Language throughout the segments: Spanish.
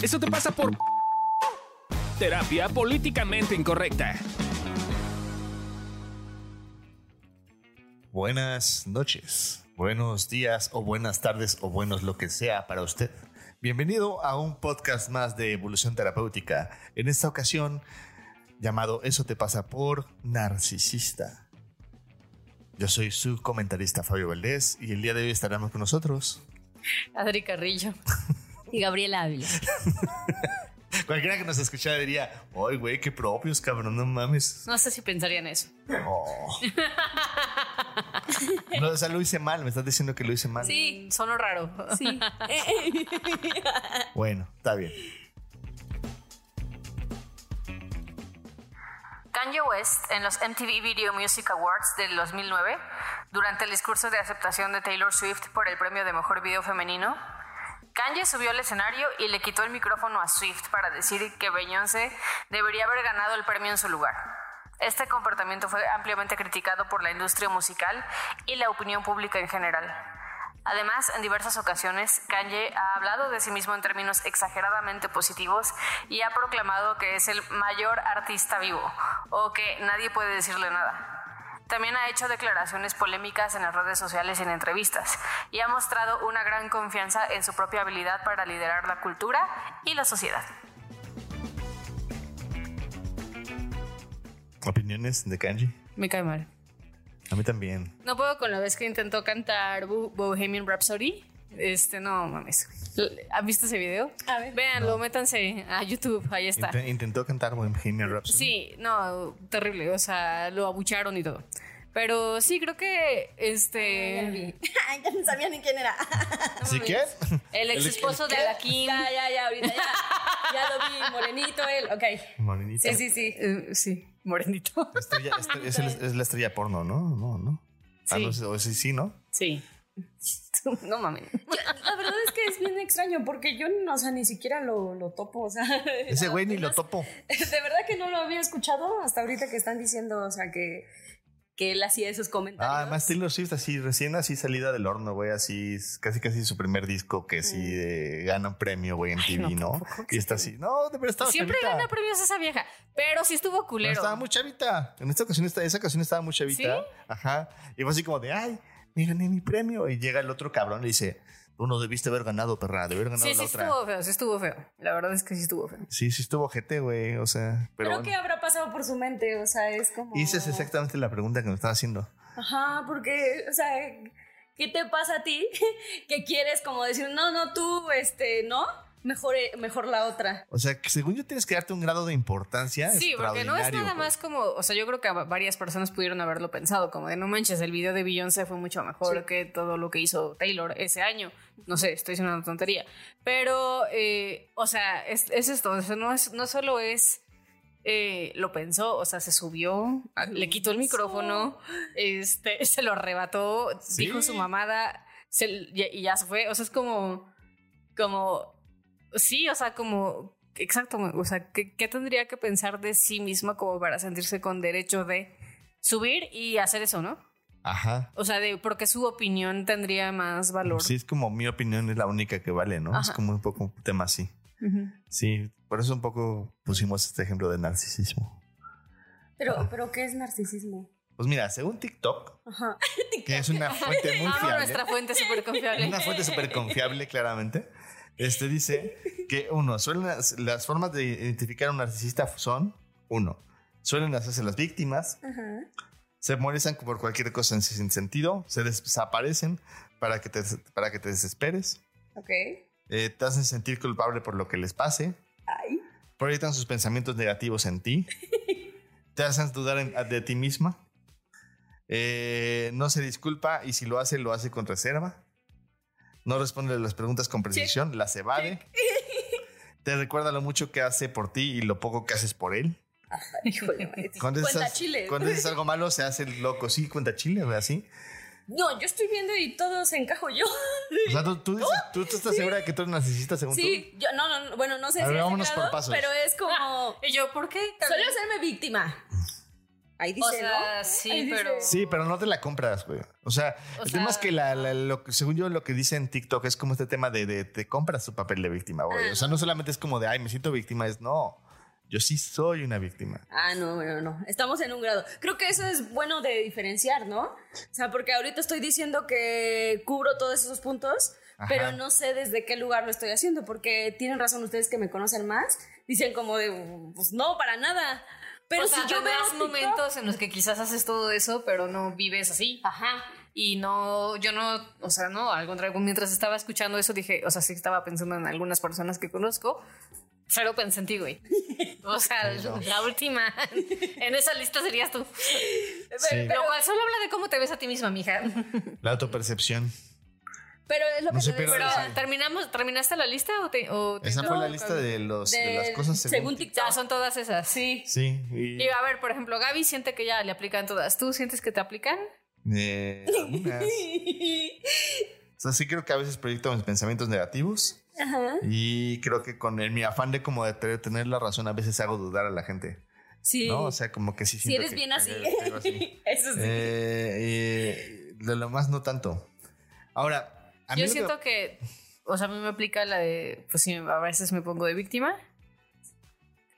Eso te pasa por terapia políticamente incorrecta. Buenas noches, buenos días o buenas tardes o buenos lo que sea para usted. Bienvenido a un podcast más de evolución terapéutica. En esta ocasión llamado Eso te pasa por narcisista. Yo soy su comentarista Fabio Valdés y el día de hoy estaremos con nosotros. Adri Carrillo. Y Gabriela Ávila. Cualquiera que nos escuchara diría, ¡ay, güey, qué propios, cabrón! No mames. No sé si pensarían eso. Oh. No, o sea, lo hice mal, me estás diciendo que lo hice mal. Sí, sonó raro. Sí. Bueno, está bien. Kanye West en los MTV Video Music Awards del 2009, durante el discurso de aceptación de Taylor Swift por el premio de Mejor Video Femenino, Kanye subió al escenario y le quitó el micrófono a Swift para decir que Beyoncé debería haber ganado el premio en su lugar. Este comportamiento fue ampliamente criticado por la industria musical y la opinión pública en general. Además, en diversas ocasiones, Kanye ha hablado de sí mismo en términos exageradamente positivos y ha proclamado que es el mayor artista vivo o que nadie puede decirle nada. También ha hecho declaraciones polémicas en las redes sociales y en entrevistas y ha mostrado una gran confianza en su propia habilidad para liderar la cultura y la sociedad. ¿Opiniones de Kanji? Me cae mal. A mí también. No puedo con la vez que intentó cantar Bo- Bohemian Rhapsody. Este, no mames. ¿Han visto ese video? A ver. Véanlo, métanse a YouTube, ahí está. Int- intentó cantar Bohemian Rhapsody. Sí, no, terrible. O sea, lo abucharon y todo. Pero sí, creo que este. Ay, ya no sabía ni quién era. ¿Sí qué? El ex esposo de Alakin. Ya, ya, ya, ahorita ya. Ya lo vi, morenito él. Ok. Morenita. Sí, sí, sí. Eh, sí, morenito. Estrella- es, el- es la estrella porno, ¿no? No, no. Ah, Sí. no sí, sí, ¿no? Sí. No mames. La verdad es que es bien extraño porque yo, no, o sea, ni siquiera lo, lo topo, o sea. Ese güey ni lo topo. De verdad que no lo había escuchado hasta ahorita que están diciendo, o sea, que, que él hacía esos comentarios. Ah, además Taylor Swift así recién así salida del horno, güey, así casi casi su primer disco que sí eh, gana un premio, güey, en TV, no, Y está así, no, de verdad estaba Siempre chavita. gana premios esa vieja. Pero sí estuvo No, culero. estaba muy chavita. En esta ocasión, esta, esa ocasión estaba muy chavita. Ajá. Y fue así como de, ay, me gané mi premio. Y llega el otro cabrón y le dice, tú no debiste haber ganado, perra, debiste haber ganado Sí, sí la otra. estuvo feo, sí estuvo feo. La verdad es que sí estuvo feo. Sí, sí estuvo gente, güey. O sea, pero Pero bueno. ¿qué habrá pasado por su mente? O sea, es como. Es exactamente la pregunta que me estaba haciendo. Ajá, porque, o sea, ¿qué te pasa a ti? que quieres como decir, no, no, tú, este, no, mejor, eh, mejor la otra. O sea, que según yo tienes que darte un grado de importancia. Sí, porque no es nada más como, o sea, yo creo que varias personas pudieron haberlo pensado, como de no manches, el video de Beyoncé fue mucho mejor que todo lo que hizo Taylor ese año. No sé, estoy diciendo una tontería. Pero, eh, o sea, es, es esto, o sea, no, es, no solo es, eh, lo pensó, o sea, se subió, le quitó el micrófono, este, se lo arrebató, Sí. dijo su mamada, se- y, y ya se fue. O sea, es como, como, sí, o sea, como, exacto, o sea, ¿qué, qué tendría que pensar de sí misma como para sentirse con derecho de subir y hacer eso, no? Ajá. O sea, de porque su opinión tendría más valor. Sí, es como mi opinión es la única que vale, ¿no? Es como un poco un tema así. Sí, por eso un poco pusimos este ejemplo de narcisismo. Pero, pero ¿qué es narcisismo? Pues mira, según TikTok, Ajá. que es una fuente muy Amo fiable, nuestra fuente súper confiable. una fuente súper confiable, claramente, este dice que uno, suelen las, las formas de identificar a un narcisista son, uno, suelen hacerse las víctimas, Ajá. se molestan por cualquier cosa en- sin sentido, se desaparecen para que te, para que te desesperes, Ok. eh, te hacen sentir culpable por lo que les pase, Ay. proyectan sus pensamientos negativos en ti, te hacen dudar en- de ti misma, eh, no se disculpa y si lo hace, lo hace con reserva, no responde a las preguntas con precisión, las evade, te recuerda lo mucho que hace por ti y lo poco que haces por él. Híjole. Cuando Cuenta chile. cuando dices algo malo, se hace el loco. Sí, cuenta chile, güey, así. No, yo estoy viendo y todo se encajo yo. O sea, tú, tú, dices- tú- tú estás segura de que tú eres narcisista según Sí, yo, no, no, no, bueno, no sé A si ver, vámonos por pasos. pero es como... Y yo, ¿por qué? Suelo hacerme víctima. Ahí dice, O sea, ¿no? sí, Ahí dice. pero- Sí, pero no te la compras, güey. O sea, O el tema es sea- que la, la- lo según yo lo que dice en TikTok es como este tema de, de te compras tu papel de víctima, güey. O sea, no solamente es como de, ay, me siento víctima, es no, yo sí soy una víctima. Ah, no, bueno, no. Estamos en un grado. Creo que eso es bueno de diferenciar, ¿no? O sea, porque ahorita estoy diciendo que cubro todos esos puntos, Ajá. pero no sé desde qué lugar lo estoy haciendo, porque tienen razón ustedes que me conocen más. Dicen como de, pues no, para nada. Pero o sea, si yo veo TikTok- momentos en los que quizás haces todo eso, pero no vives así. Ajá. Y no, yo no, o sea, no, al contrario, mientras estaba escuchando eso dije, o sea, sí estaba pensando en algunas personas que conozco, cero pensé en ti, güey. O sea, la última, en esa lista serías tú. Sí. Lo cual solo habla de cómo te ves a ti misma, mija. La autopercepción. Pero es lo No que te decía. Pero, ¿terminamos, ¿terminaste la lista o te, o te- Esa fue la lista de, los, de, de- las cosas según, TikTok. Ya son todas esas. Sí. Sí, y, Y a ver, por ejemplo, Gaby siente que ya le aplican todas. ¿Tú sientes que te aplican? eh, algunas. O sea, sí creo que a veces proyecto mis pensamientos negativos Ajá. y creo que con el, mi afán de como de tener- la razón a veces hago dudar a la gente, Sí. ¿no? O sea, como que sí si eres que- bien así. así. Eso sí. Eh, eh, de lo más no tanto. Ahora, a mí Yo que- siento que, o sea, a mí me aplica la de, pues sí, a veces me pongo de víctima,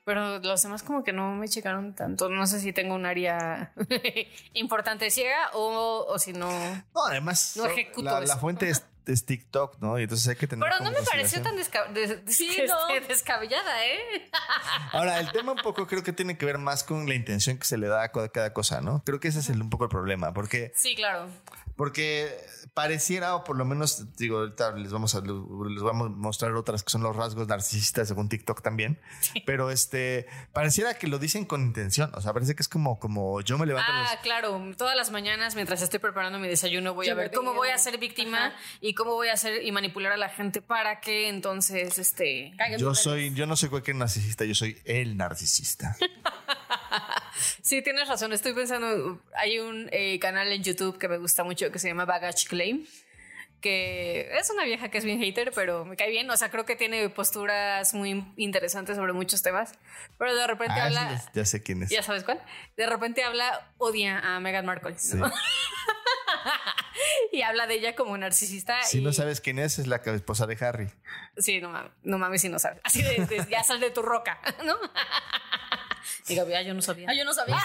pero los demás como que no me checaron tanto. No sé si tengo un área importante ciega o, o si no. No, además, No ejecuto la, fuente es, es TikTok, ¿no? Y entonces hay que tener. Pero no me pareció tan desca- des- Sí, des- no. descabellada, ¿eh? Ahora, el tema un poco creo que tiene que ver más con la intención que se le da a cada cosa, ¿no? Creo que ese es el- un poco el problema, porque, Sí, claro. porque pareciera, o por lo menos, digo, ahorita les vamos a, les vamos a mostrar otras que son los rasgos narcisistas según TikTok también, pero este, pareciera que lo dicen con intención, o sea, parece que es como, como yo me levanto Ah, claro. Todas las mañanas, mientras estoy preparando mi desayuno, voy Yo a ver cómo voy a ser víctima Ajá. y cómo voy a hacer y manipular a la gente para que entonces, este... Yo soy, yo no soy cualquier narcisista, yo soy el narcisista. Sí, tienes razón. Estoy pensando, hay un eh, canal en YouTube que me gusta mucho que se llama Baggage Que es una vieja que es bien hater, pero me cae bien. O sea, creo que tiene posturas muy interesantes sobre muchos temas, pero de repente Ah, habla... sí, ya sé quién es. ¿Ya sabes cuál? De repente habla, odia a Meghan Markle. ¿no? Sí. y habla de ella como narcisista. Si y- no sabes quién es, es la esposa de Harry. Sí, no mames, no mames si no sabes. Así de, de- ya sal de tu roca, ¿no? Digo, ya yo no sabía. Ah, yo no sabía.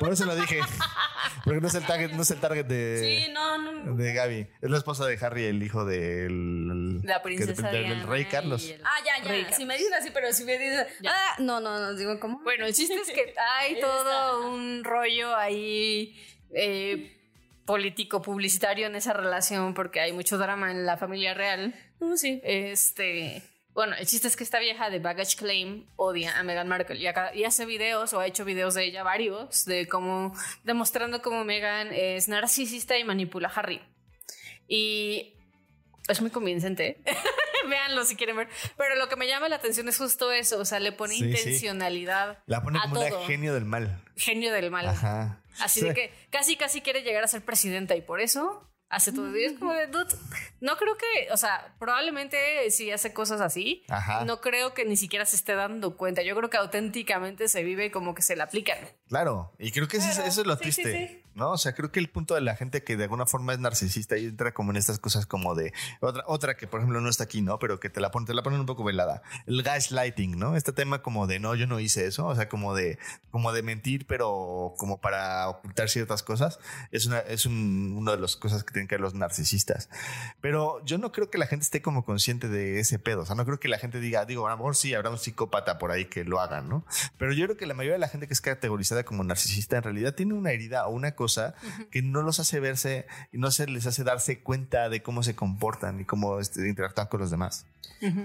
Por eso lo dije. Porque no es el target, no es el target de, Sí, no, no. de Gaby. Es la esposa de Harry, el hijo del, La princesa que- del, rey Carlos. el- Ah, ya, ya. Rey Si me dicen así, pero si me dicen. Ah, no, no, no. Digo, ¿cómo? Bueno, el chiste es que hay todo un rollo ahí eh, político publicitario en esa relación porque hay mucho drama en la familia real. Uh, sí. Este, bueno, el chiste es que esta vieja de Baggage Claim odia a Meghan Markle y, acá- y hace videos o ha hecho videos de ella varios de cómo demostrando cómo Meghan es narcisista y manipula a Harry. Y es muy convincente. Véanlo si quieren ver. Pero lo que me llama la atención es justo eso. O sea, le pone Sí, sí. intencionalidad. La pone a como todo. una genio del mal. Genio del mal. Ajá. Así Sí. de que casi, casi quiere llegar a ser presidenta y por eso hace todo. Y es como de, dude, no creo que, o sea, probablemente si hace cosas así, Ajá. no creo que ni siquiera se esté dando cuenta. Yo creo que auténticamente se vive como que se le aplican. Claro. Y creo que eso, es- eso es lo Sí, sí, triste. sí. ¿No? O sea, creo que el punto de la gente que de alguna forma es narcisista y entra como en estas cosas como de otra, otra que por ejemplo no está aquí, ¿no? Pero que te la ponen, te la ponen un poco velada. El gaslighting, ¿no? Este tema como de no, yo no hice eso. O sea, como de, como de mentir, pero como para ocultar ciertas cosas. Es una, es un, una de las cosas que tienen que ver los narcisistas. Pero yo no creo que la gente esté como consciente de ese pedo. O sea, no creo que la gente diga, digo, a lo mejor sí habrá un psicópata por ahí que lo hagan, ¿no? Pero yo creo que la mayoría de la gente que es categorizada como narcisista en realidad tiene una herida o una cosa que no los hace verse y no se les hace darse cuenta de cómo se comportan y cómo este, interactúan con los demás.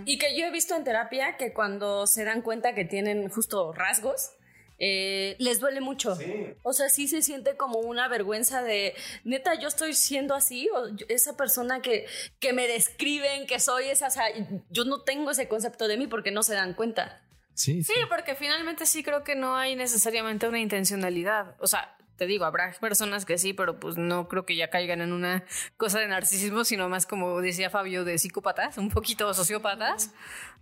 Y que yo he visto en terapia que cuando se dan cuenta que tienen justo rasgos, eh, les duele mucho. O sea, sí se siente como una vergüenza de, neta, yo estoy siendo así, o yo- esa persona que, que me describen que soy esa, o sea, yo no tengo ese concepto de mí porque no se dan cuenta. Sí, Sí, porque finalmente sí creo que no hay necesariamente una intencionalidad. O sea, te digo, habrá personas que sí, pero pues no creo que ya caigan en una cosa de narcisismo, sino más como decía Fabio, de psicópatas, un poquito sociópatas.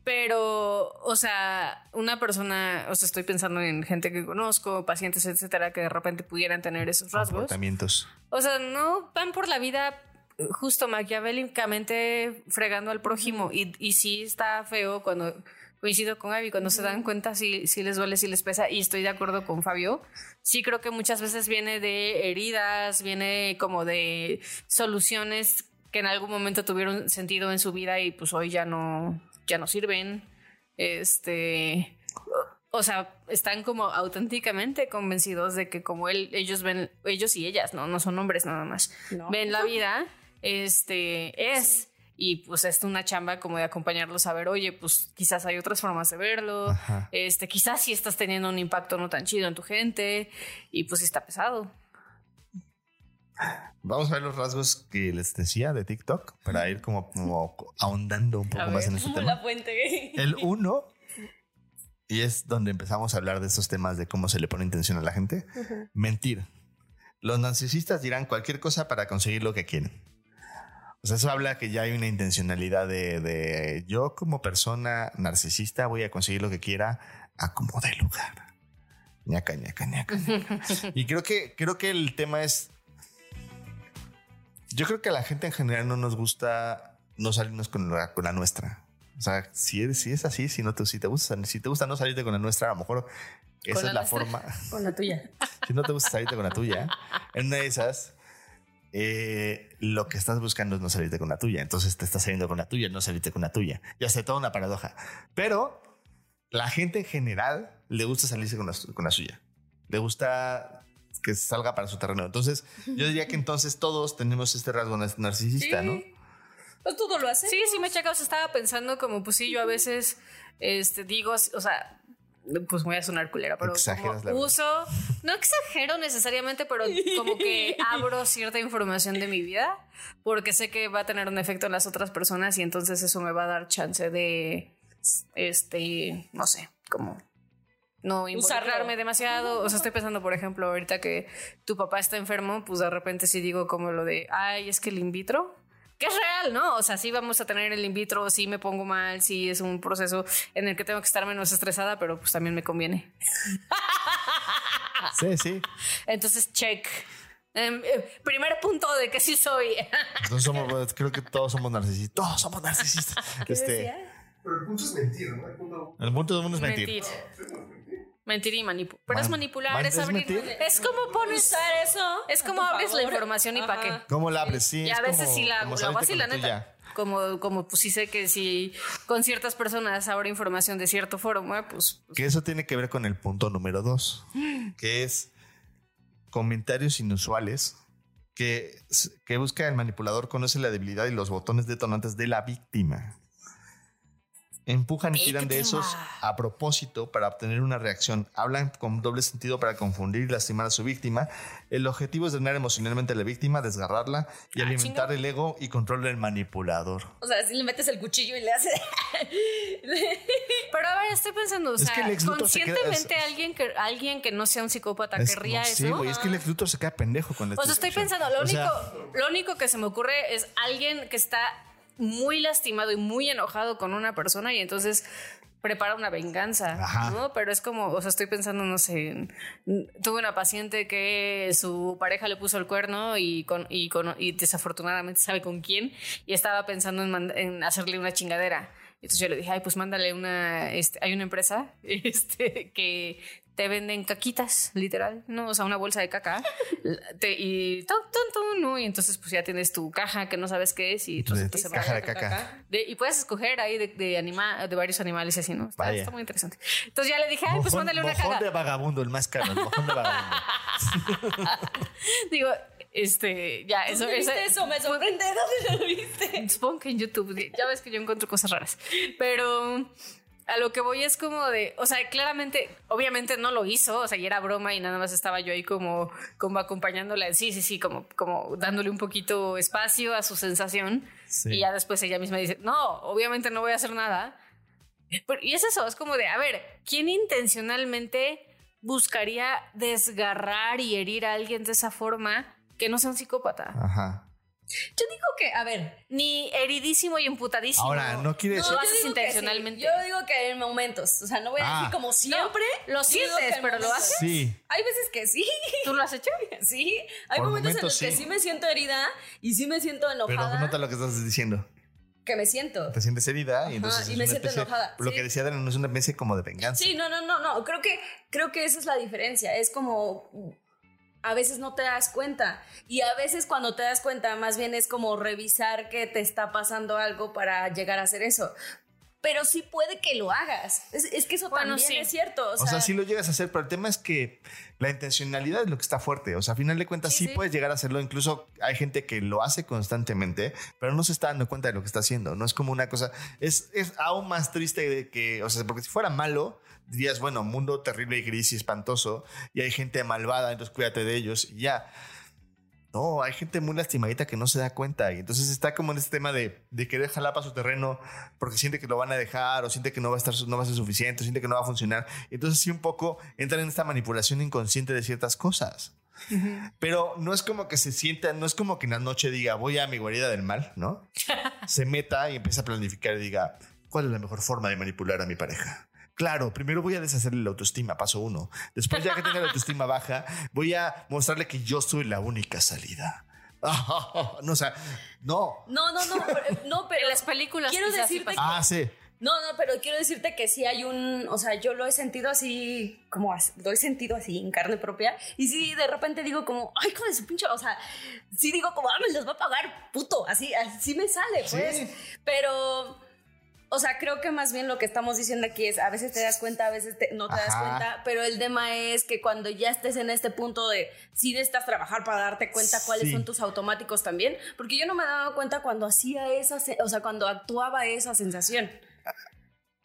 Pero, o sea, una persona, o sea, estoy pensando en gente que conozco, pacientes, etcétera, que de repente pudieran tener esos rasgos. Comportamientos. O sea, no van por la vida eh, justo maquiavélicamente fregando al prójimo. Y, y sí está feo cuando coincido con Abby, cuando se dan cuenta si, si les duele, si les pesa, y estoy de acuerdo con Fabio. Sí creo que muchas veces viene de heridas, viene como de soluciones que en algún momento tuvieron sentido en su vida y pues hoy ya no, ya no sirven. Este, o sea, están como auténticamente convencidos de que como él, ellos ven, ellos y ellas, no, no son hombres nada más, No. ven la vida, este, es. Y pues es una chamba como de acompañarlos a ver, oye, pues quizás hay otras formas de verlo, Ajá. este, quizás sí estás teniendo un impacto no tan chido en tu gente, y pues sí está pesado. Vamos a ver los rasgos que les decía de TikTok para ir como, como ahondando un poco A más ver. en este tema. la fuente. El uno, y es donde empezamos a hablar de estos temas de cómo se le pone intención a la gente, mentir. Los narcisistas dirán cualquier cosa para conseguir lo que quieren. O sea, eso habla que ya hay una intencionalidad de, de yo como persona narcisista voy a conseguir lo que quiera a como de lugar. Ñaca, ñaca, ñaca. y creo que, creo que el tema es. Yo creo que a la gente en general no nos gusta no salirnos con la, con la nuestra. O sea, si es, si es así, si no te, si te gusta, si te gusta no salirte con la nuestra, a lo mejor esa la es la nuestra. forma. Con la tuya. Si no te gusta salirte con la tuya, en una de esas, eh, lo que estás buscando es no salirte con la tuya. Entonces te estás saliendo con la tuya, no salirte con la tuya. Ya sé, toda una paradoja. Pero la gente en general le gusta salirse con la, con la suya. Le gusta que salga para su terreno. Entonces, yo diría que entonces todos tenemos este rasgo nar- narcisista, ¿no? Pues todo lo hace. Sí, sí me checa, o sea, estaba pensando como, pues sí, yo a veces, este, digo, o sea, pues voy a sonar culera, pero Exageras como uso, no exagero necesariamente, pero como que abro cierta información de mi vida, porque sé que va a tener un efecto en las otras personas y entonces eso me va a dar chance de, este, no sé, como no involucrarme Usarlo. demasiado. O sea, estoy pensando, por ejemplo, ahorita que tu papá está enfermo, pues de repente sí digo como lo de, ay, es que el in vitro, que es real, ¿no? O sea, sí vamos a tener el in vitro, sí me pongo mal, sí es un proceso en el que tengo que estar menos estresada, pero pues también me conviene. Sí, sí. Entonces, check. Em, eh, primer punto de que sí soy. Entonces somos, creo que todos somos narcisistas. Todos somos narcisistas. Este, decía? Pero el punto es mentir, ¿no? El punto... el punto del mundo es mentir. Mentir. Mentir y manipular. Pero es Man- manipular, man- es es abrir. mentir. Es como pones. Usar eso. Es como abres la información y pa' Ajá. qué. ¿Cómo la hables? Sí, Y a veces como- sí la, como la así, la neta. Como, como pues sí sé que si con ciertas personas abro información de cierto foro, pues, pues Que eso tiene que ver con el punto número dos, que es comentarios inusuales que, que busca el manipulador, conoce la debilidad y los botones detonantes de la víctima. Empujan y tiran de esos a propósito para obtener una reacción. Hablan con doble sentido para confundir y lastimar a su víctima. El objetivo es drenar emocionalmente a la víctima, desgarrarla y Ah, alimentar el ego y control del manipulador. O sea, si le metes el cuchillo y le hace. Pero a ver, estoy pensando, o Es sea, que el se queda- conscientemente es- alguien que alguien que no sea un psicópata Es- querría no eso. sé, güey, es que el ex Luthor se queda pendejo con la O sea, estoy pensando, lo O sea, único, lo único que se me ocurre es alguien que está muy lastimado y muy enojado con una persona y entonces prepara una venganza, Ajá. ¿no? Pero es como, o sea, estoy pensando, no sé, tuve una paciente que su pareja le puso el cuerno y con, y con y desafortunadamente sabe con quién y estaba pensando en hacerle una chingadera. Entonces yo le dije, ay, pues mándale una, este, hay una empresa este, que te venden caquitas, literal, ¿no? O sea, una bolsa de caca. te- y ton, ton, ton, ¿no? Y entonces pues ya tienes tu caja que no sabes qué es y te caja de caca. de- y puedes escoger ahí de, de, anima- de varios animales y así, ¿no? Está, Vaya. está muy interesante. Entonces ya le dije, ay, pues Mojón- mándale una caga. de vagabundo, el más caro, el mojón de vagabundo. Digo, este, ya, eso, ¿Dónde eso, eso? Me sorprende. ¿Dónde lo viste? Supongo que en YouTube, ya ves que yo encuentro cosas raras. Pero a lo que voy es como de, o sea, claramente, obviamente no lo hizo, o sea, y era broma y nada más estaba yo ahí como, como acompañándola, sí, sí, sí, como, como dándole un poquito espacio a su sensación. Sí. Y ya después ella misma dice, no, obviamente no voy a hacer nada. Pero- y es eso, es como de, a ver, ¿quién intencionalmente buscaría desgarrar y herir a alguien de esa forma que no sea un psicópata? Ajá. Yo digo que, a ver, Ni heridísimo y emputadísimo. Ahora, no quiere No, decir. lo yo haces sí. intencionalmente. Yo digo que en momentos, o sea, no voy a Ah. decir como siempre. lo yo digo sientes, pero lo haces. Sí. Hay veces que sí, ¿Tú lo has hecho? sí. Hay Por momentos, momentos, en los que sí. me siento herida y sí me siento Pero enojada. nota lo que estás diciendo. Que me siento. Te sientes herida y entonces. y me siento especie- enojada, Lo sí. que decía Adriana no es una especie como de venganza. Sí, no, no, no, no. Creo que, creo que esa es la diferencia. Es como a veces no te das cuenta. Y a veces cuando te das cuenta, más bien es como revisar que te está pasando algo para llegar a hacer eso. Pero sí puede que lo hagas. Es, es que eso Bueno, también sí. es cierto. O O sea, sea, sí lo llegas a hacer, pero el tema es que la intencionalidad es lo que está fuerte. O sea, a final de cuentas sí, Sí, sí. puedes llegar a hacerlo. Incluso hay gente que lo hace constantemente, pero no se está dando cuenta de lo que está haciendo. No es como una cosa. Es, es aún más triste de que, o sea, porque si fuera malo, dirías, bueno, mundo terrible y gris y espantoso, y hay gente malvada, entonces cuídate de ellos y ya. No, hay gente muy lastimadita que no se da cuenta y entonces está como en este tema de, de querer jalar para su terreno porque siente que lo van a dejar o siente que no va a estar no va a ser suficiente, o siente que no va a funcionar. Entonces sí un poco entran en esta manipulación inconsciente de ciertas cosas. Pero no es como que se sienta, no es como que en la noche diga voy a mi guarida del mal, ¿no? se meta y empieza a planificar y diga cuál es la mejor forma de manipular a mi pareja. Claro, primero voy a deshacerle la autoestima, paso uno. Después, ya que tenga la autoestima baja, voy a mostrarle que yo soy la única salida. No, o sea, no. No, no, no, pero, no, pero En las películas quiero sí decirte pasa. Ah, sí. No, no, pero quiero decirte que sí hay un, o sea, yo lo he sentido así, como he sentido así en carne propia. Y sí, de repente digo como, ay, con su pinche, o sea, sí digo como, ah, me los va a pagar, puto, así, así me sale, pues. Pero, o sea, creo que más bien lo que estamos diciendo aquí es, a veces te das cuenta, a veces te- no te das Ajá. cuenta, pero el tema es que cuando ya estés en este punto de, sí necesitas trabajar para darte cuenta cuáles Sí. son tus automáticos también, porque yo no me daba cuenta cuando hacía esa, o sea, cuando actuaba esa sensación.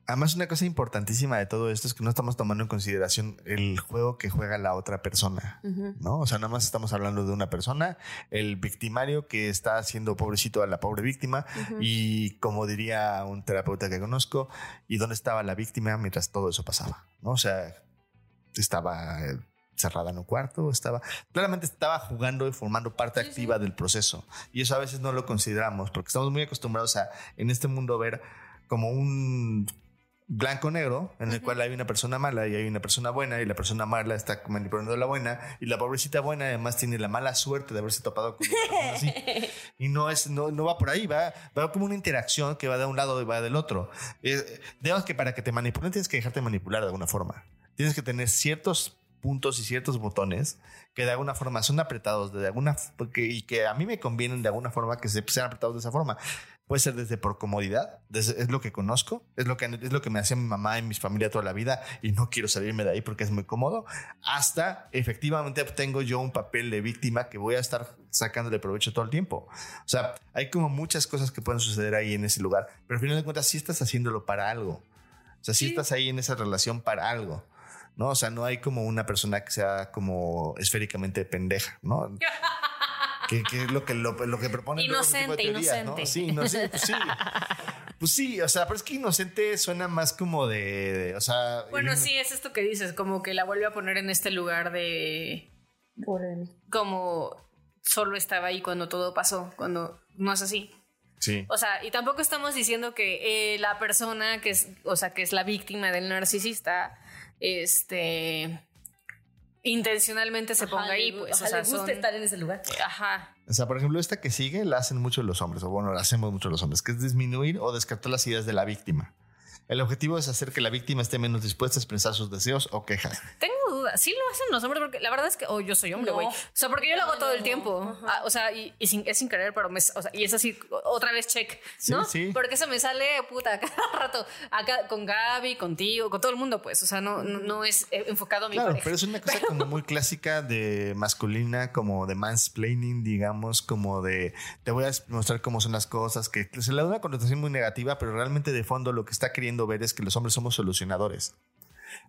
Además, una cosa importantísima de todo esto es que no estamos tomando en consideración el juego que juega la otra persona, ¿no? O sea, nada más estamos hablando de una persona, el victimario que está haciendo pobrecito a la pobre víctima y como diría un terapeuta que conozco, ¿y dónde estaba la víctima mientras todo eso pasaba? ¿No? O sea, estaba eh, cerrada en un cuarto, estaba claramente estaba jugando y formando parte activa del proceso y eso a veces no lo consideramos porque estamos muy acostumbrados a en este mundo ver como un blanco negro en el cual hay una persona mala y hay una persona buena y la persona mala está manipulando a la buena y la pobrecita buena además tiene la mala suerte de haberse topado con una así. Y no es no, no va por ahí va, va como una interacción que va de un lado y va del otro. Eh, digamos que para que te manipulen tienes que dejarte manipular de alguna forma. Tienes que tener ciertos puntos y ciertos botones que de alguna forma son apretados de alguna porque, y que a mí me convienen de alguna forma que se sean apretados de esa forma Puede ser desde por comodidad, desde- es lo que conozco, es lo que, es lo que me hacía mi mamá y mi familia toda la vida y no quiero salirme de ahí porque es muy cómodo, hasta efectivamente tengo yo un papel de víctima que voy a estar sacándole provecho todo el tiempo. O sea, hay como muchas cosas que pueden suceder ahí en ese lugar, pero al final de cuentas sí estás haciéndolo para algo. O sea, sí, Sí. estás ahí en esa relación para algo. ¿no? O sea, no hay como una persona que sea como esféricamente pendeja, ¿no? que, que es lo que, lo, lo que de Inocente, teorías, ¿no? inocente. Sí, inocente, pues sí. Pues sí, o sea, pero es que inocente suena más como de, de- o sea... Bueno, in- sí, es esto que dices, como que la vuelve a poner en este lugar de. Como solo estaba ahí cuando todo pasó, cuando no es así. Sí. O sea, y tampoco estamos diciendo que eh, la persona que es, o sea, que es la víctima del narcisista, este, intencionalmente se ponga Ajá, ahí, pues, ajá, o sea, le gusta son- estar en ese lugar. Ajá. O sea, por ejemplo, esta que sigue la hacen mucho los hombres, o bueno, la hacemos mucho los hombres, que es disminuir o descartar las ideas de la víctima. El objetivo es hacer que la víctima esté menos dispuesta a expresar sus deseos o quejas. Tengo Sí lo hacen los hombres porque la verdad es que, oh, yo soy hombre, No. güey. O sea, porque yo lo hago No, todo el no, tiempo. Ah, o sea, y, y sin, es sin querer, pero me, o sea, y es así, otra vez check, Sí, ¿no? sí. Porque eso me sale, puta, cada rato. Acá con Gaby, contigo, con todo el mundo, pues. O sea, no, no, no es eh, enfocado a mi Claro, pareja. pero es una cosa como muy clásica de masculina, como de mansplaining, digamos, como de te voy a mostrar cómo son las cosas, que se le da una connotación muy negativa, pero realmente de fondo lo que está queriendo ver es que los hombres somos solucionadores.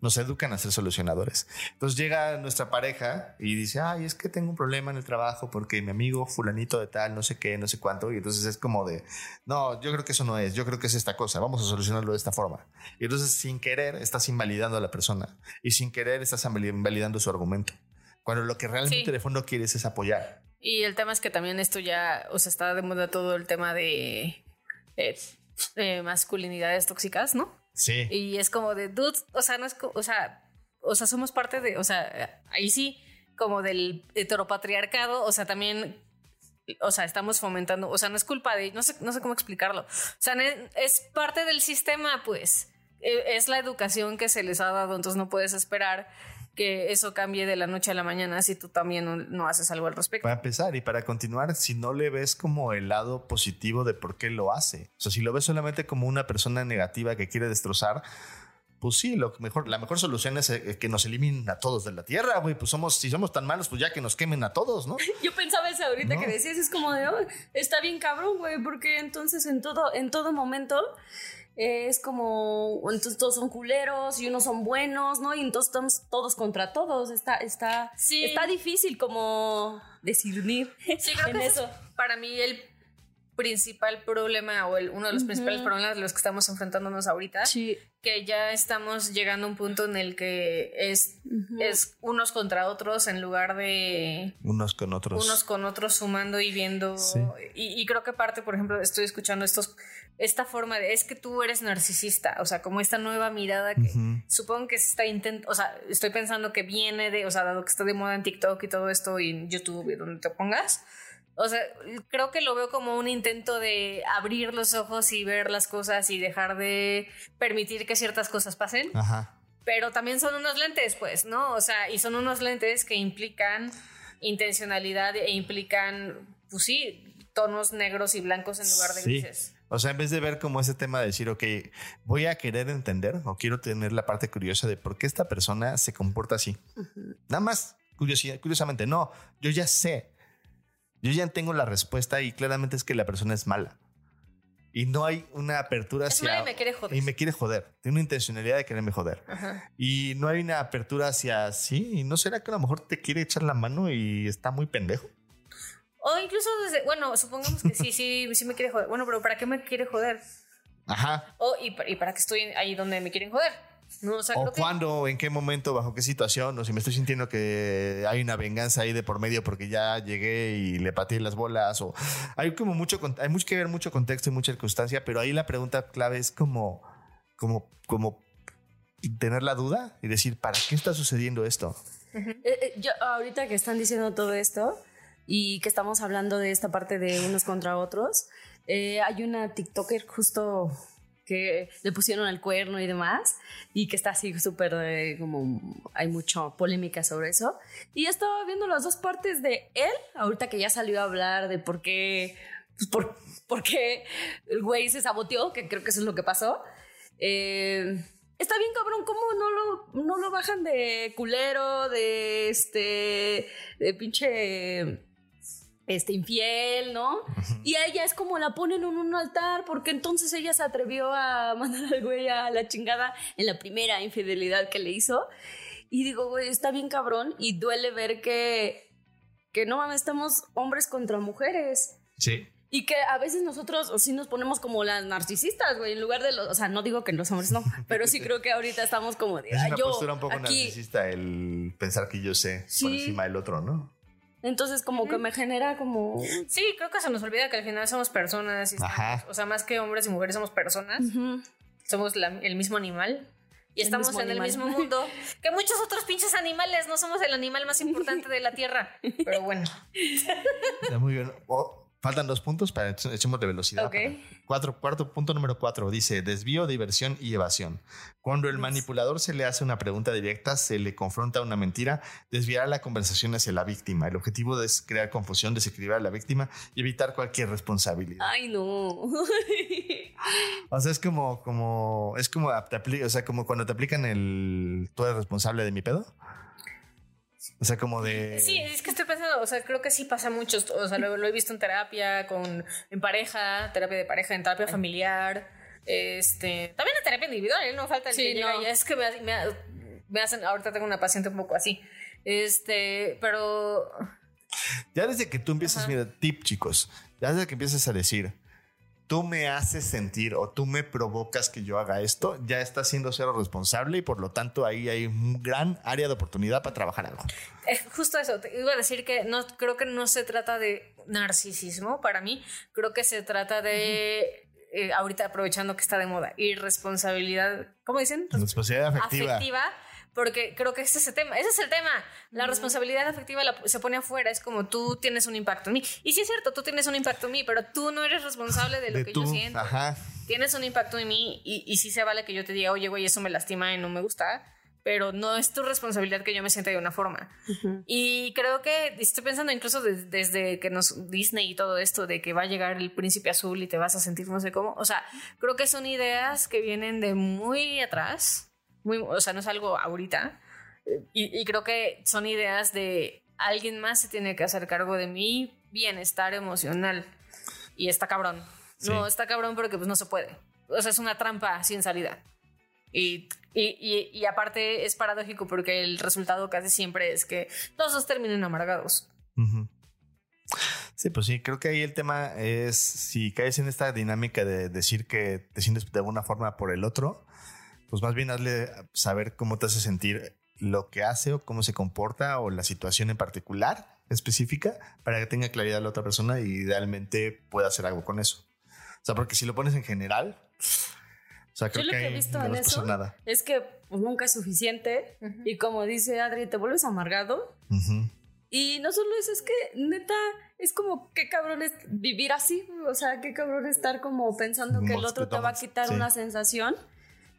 Nos educan a ser solucionadores. Entonces llega nuestra pareja y dice, ay, es que tengo un problema en el trabajo porque mi amigo fulanito de tal, no sé qué, no sé cuánto. Y entonces es como de, no, yo creo que eso no es, yo creo que es esta cosa, vamos a solucionarlo de esta forma. Y entonces sin querer estás invalidando a la persona y sin querer estás invalidando su argumento. Cuando lo que realmente Sí. de fondo quieres es apoyar. Y el tema es que también esto ya, o sea, está de moda todo el tema de eh, eh, masculinidades tóxicas, ¿no? Sí. Y es como de, dude, o sea, no es, o sea, o sea, somos parte de, o sea, ahí sí, como del heteropatriarcado, o sea, también, o sea, estamos fomentando, o sea, no es culpa de, no sé, no sé cómo explicarlo, o sea, es parte del sistema, pues, E- es la educación que se les ha dado, entonces no puedes esperar que eso cambie de la noche a la mañana si tú también no, no haces algo al respecto. Para empezar y para continuar, si no le ves como el lado positivo de por qué lo hace, o sea, si lo ves solamente como una persona negativa que quiere destrozar, pues sí, lo mejor, la mejor solución es eh, que nos eliminen a todos de la tierra, güey. Pues somos, si somos tan malos, pues ya que nos quemen a todos, ¿no? Yo pensaba eso ahorita No. que decías, es como de, "Oh, está bien cabrón, güey, porque entonces en todo, en todo momento eh, es como, entonces todos son culeros y unos son buenos, ¿no? Y entonces estamos todos contra todos. Está, está, Sí. está difícil como discernir Sí, creo en que eso. es para mí el principal problema o el, uno de los principales problemas de los que estamos enfrentándonos ahorita, Sí. que ya estamos llegando a un punto en el que es, es unos contra otros en lugar de Unos con otros. unos con otros sumando y viendo. Sí. Y, y creo que parte, por ejemplo, estoy escuchando estos, esta forma de es que tú eres narcisista, o sea, como esta nueva mirada que supongo que se está intentando, o sea, estoy pensando que viene de, o sea, dado que está de moda en TikTok y todo esto y en YouTube y donde te pongas. O sea, creo que lo veo como un intento de abrir los ojos y ver las cosas y dejar de permitir que ciertas cosas pasen Ajá. pero también son unos lentes, pues, ¿no? O sea, y son unos lentes que implican intencionalidad e implican, pues sí, tonos negros y blancos en lugar de Sí. grises. O sea, en vez de ver como ese tema de decir, ok, voy a querer entender o quiero tener la parte curiosa de por qué esta persona se comporta así. Nada más, curiosidad, curiosamente, no, yo ya sé. Yo ya tengo la respuesta y claramente es que la persona es mala. Y no hay una apertura Es hacia... y me quiere joder. Y me quiere joder. Tiene una intencionalidad de quererme joder. Ajá. Y no hay una apertura hacia sí. ¿Y no será que a lo mejor te quiere echar la mano y está muy pendejo? O incluso desde, bueno, supongamos que sí, sí, sí me quiere joder. Bueno, pero ¿para qué me quiere joder? Ajá. O, y, y para qué estoy ahí donde me quieren joder. No, o sea, o creo que- cuándo, en qué momento, bajo qué situación, o si me estoy sintiendo que hay una venganza ahí de por medio porque ya llegué y le pateé las bolas, o hay como mucho, hay mucho que ver, mucho contexto y mucha circunstancia, pero ahí la pregunta clave es como, como, como tener la duda y decir, ¿para qué está sucediendo esto? Eh, eh, yo, ahorita que están diciendo todo esto y que estamos hablando de esta parte de unos contra otros, eh, hay una TikToker justo que le pusieron el cuerno y demás y que está así súper eh, como hay mucha polémica sobre eso. Y estaba viendo las dos partes de él ahorita que ya salió a hablar de por qué pues, por, por qué el güey se saboteó que creo que eso es lo que pasó. Eh, Está bien, cabrón, ¿cómo no lo, no lo bajan de culero, de este, de pinche, este, infiel, ¿no? Y a ella es como la ponen en un altar, porque entonces ella se atrevió a mandar al güey a la chingada en la primera infidelidad que le hizo. Y digo, güey, está bien cabrón y duele ver que, que no mames, estamos hombres contra mujeres. Sí. Y que a veces nosotros o sí nos ponemos como las narcisistas, güey, en lugar de los, o sea, no digo que los hombres no, pero sí creo que ahorita estamos como de, Es "Ah, una yo postura un poco aquí. narcisista el pensar que yo sé por encima del otro, ¿no? Entonces como que me genera como Sí, creo que se nos olvida que al final somos personas. Y estamos- Ajá. O sea, más que hombres y mujeres somos personas. Ujú. Somos la- el mismo animal. Y El estamos en el mismo mundo que muchos otros pinches animales. No somos el animal más importante de la Tierra. Pero bueno. Ya, Muy bien. Oh, faltan dos puntos para eche- echemos de velocidad. Ok. para- Cuatro, cuarto punto número cuatro dice desvío, diversión y evasión. Cuando el manipulador se le hace una pregunta directa, se le confronta una mentira, desviará la conversación hacia la víctima. El objetivo es crear confusión, desequilibrar a la víctima y evitar cualquier responsabilidad. Ay, no. O sea, es como, como, es como, o sea, como cuando te aplican el, tú eres responsable de mi pedo. O sea, como de... Sí, es que estoy pensando, o sea, creo que sí pasa mucho. O sea, lo, lo he visto en terapia, con, en pareja, terapia de pareja, en terapia familiar. Este, también en terapia individual, ¿eh? no falta el Sí, que llega no. y es que me, me me hacen, ahorita tengo una paciente un poco así. Este, pero Ya desde que tú empiezas, mira, tip chicos, ya desde que empiezas a decir, tú me haces sentir o tú me provocas que yo haga esto, ya estás siendo cero responsable y por lo tanto ahí hay un gran área de oportunidad para trabajar algo. Eh, justo eso, te iba a decir que no creo que no se trata de narcisismo para mí, creo que se trata de eh, ahorita aprovechando que está de moda, irresponsabilidad, ¿cómo dicen? Responsabilidad afectiva. afectiva porque creo que ese es el tema. Ese es el tema. La responsabilidad afectiva la- se pone afuera. Es como tú tienes un impacto en mí. Y sí es cierto, tú tienes un impacto en mí, pero tú no eres responsable de lo De que tú, yo siento. ajá. Tienes un impacto en mí y, y sí se vale que yo te diga, oye, güey, eso me lastima y no me gusta. Pero no es tu responsabilidad que yo me sienta de una forma. Y creo que estoy pensando incluso des- desde que nos Disney y todo esto de que va a llegar el príncipe azul y te vas a sentir no sé cómo. O sea, creo que son ideas que vienen de muy atrás. Muy, o sea, no es algo ahorita. Y, y creo que son ideas de alguien más se tiene que hacer cargo de mi bienestar emocional. Y está cabrón. No, Sí. está cabrón porque pues no se puede. O sea, es una trampa sin salida. Y, y, y- y aparte es paradójico porque el resultado casi siempre es que todos dos terminen amargados. Ujú. Sí, pues sí, creo que ahí el tema es si caes en esta dinámica de decir que te sientes de alguna forma por el otro, pues más bien hazle saber cómo te hace sentir lo que hace o cómo se comporta o la situación en particular específica para que tenga claridad la otra persona y idealmente pueda hacer algo con eso. O sea, porque si lo pones en general, o sea, creo Yo lo que he ahí visto no en eso nada. es que pues, nunca es suficiente. Y como dice Adri, te vuelves amargado. Ujú. Y no solo eso, es que neta, es como qué cabrón es vivir así. O sea, qué cabrón estar como pensando que el otro que te va a quitar sí. una sensación.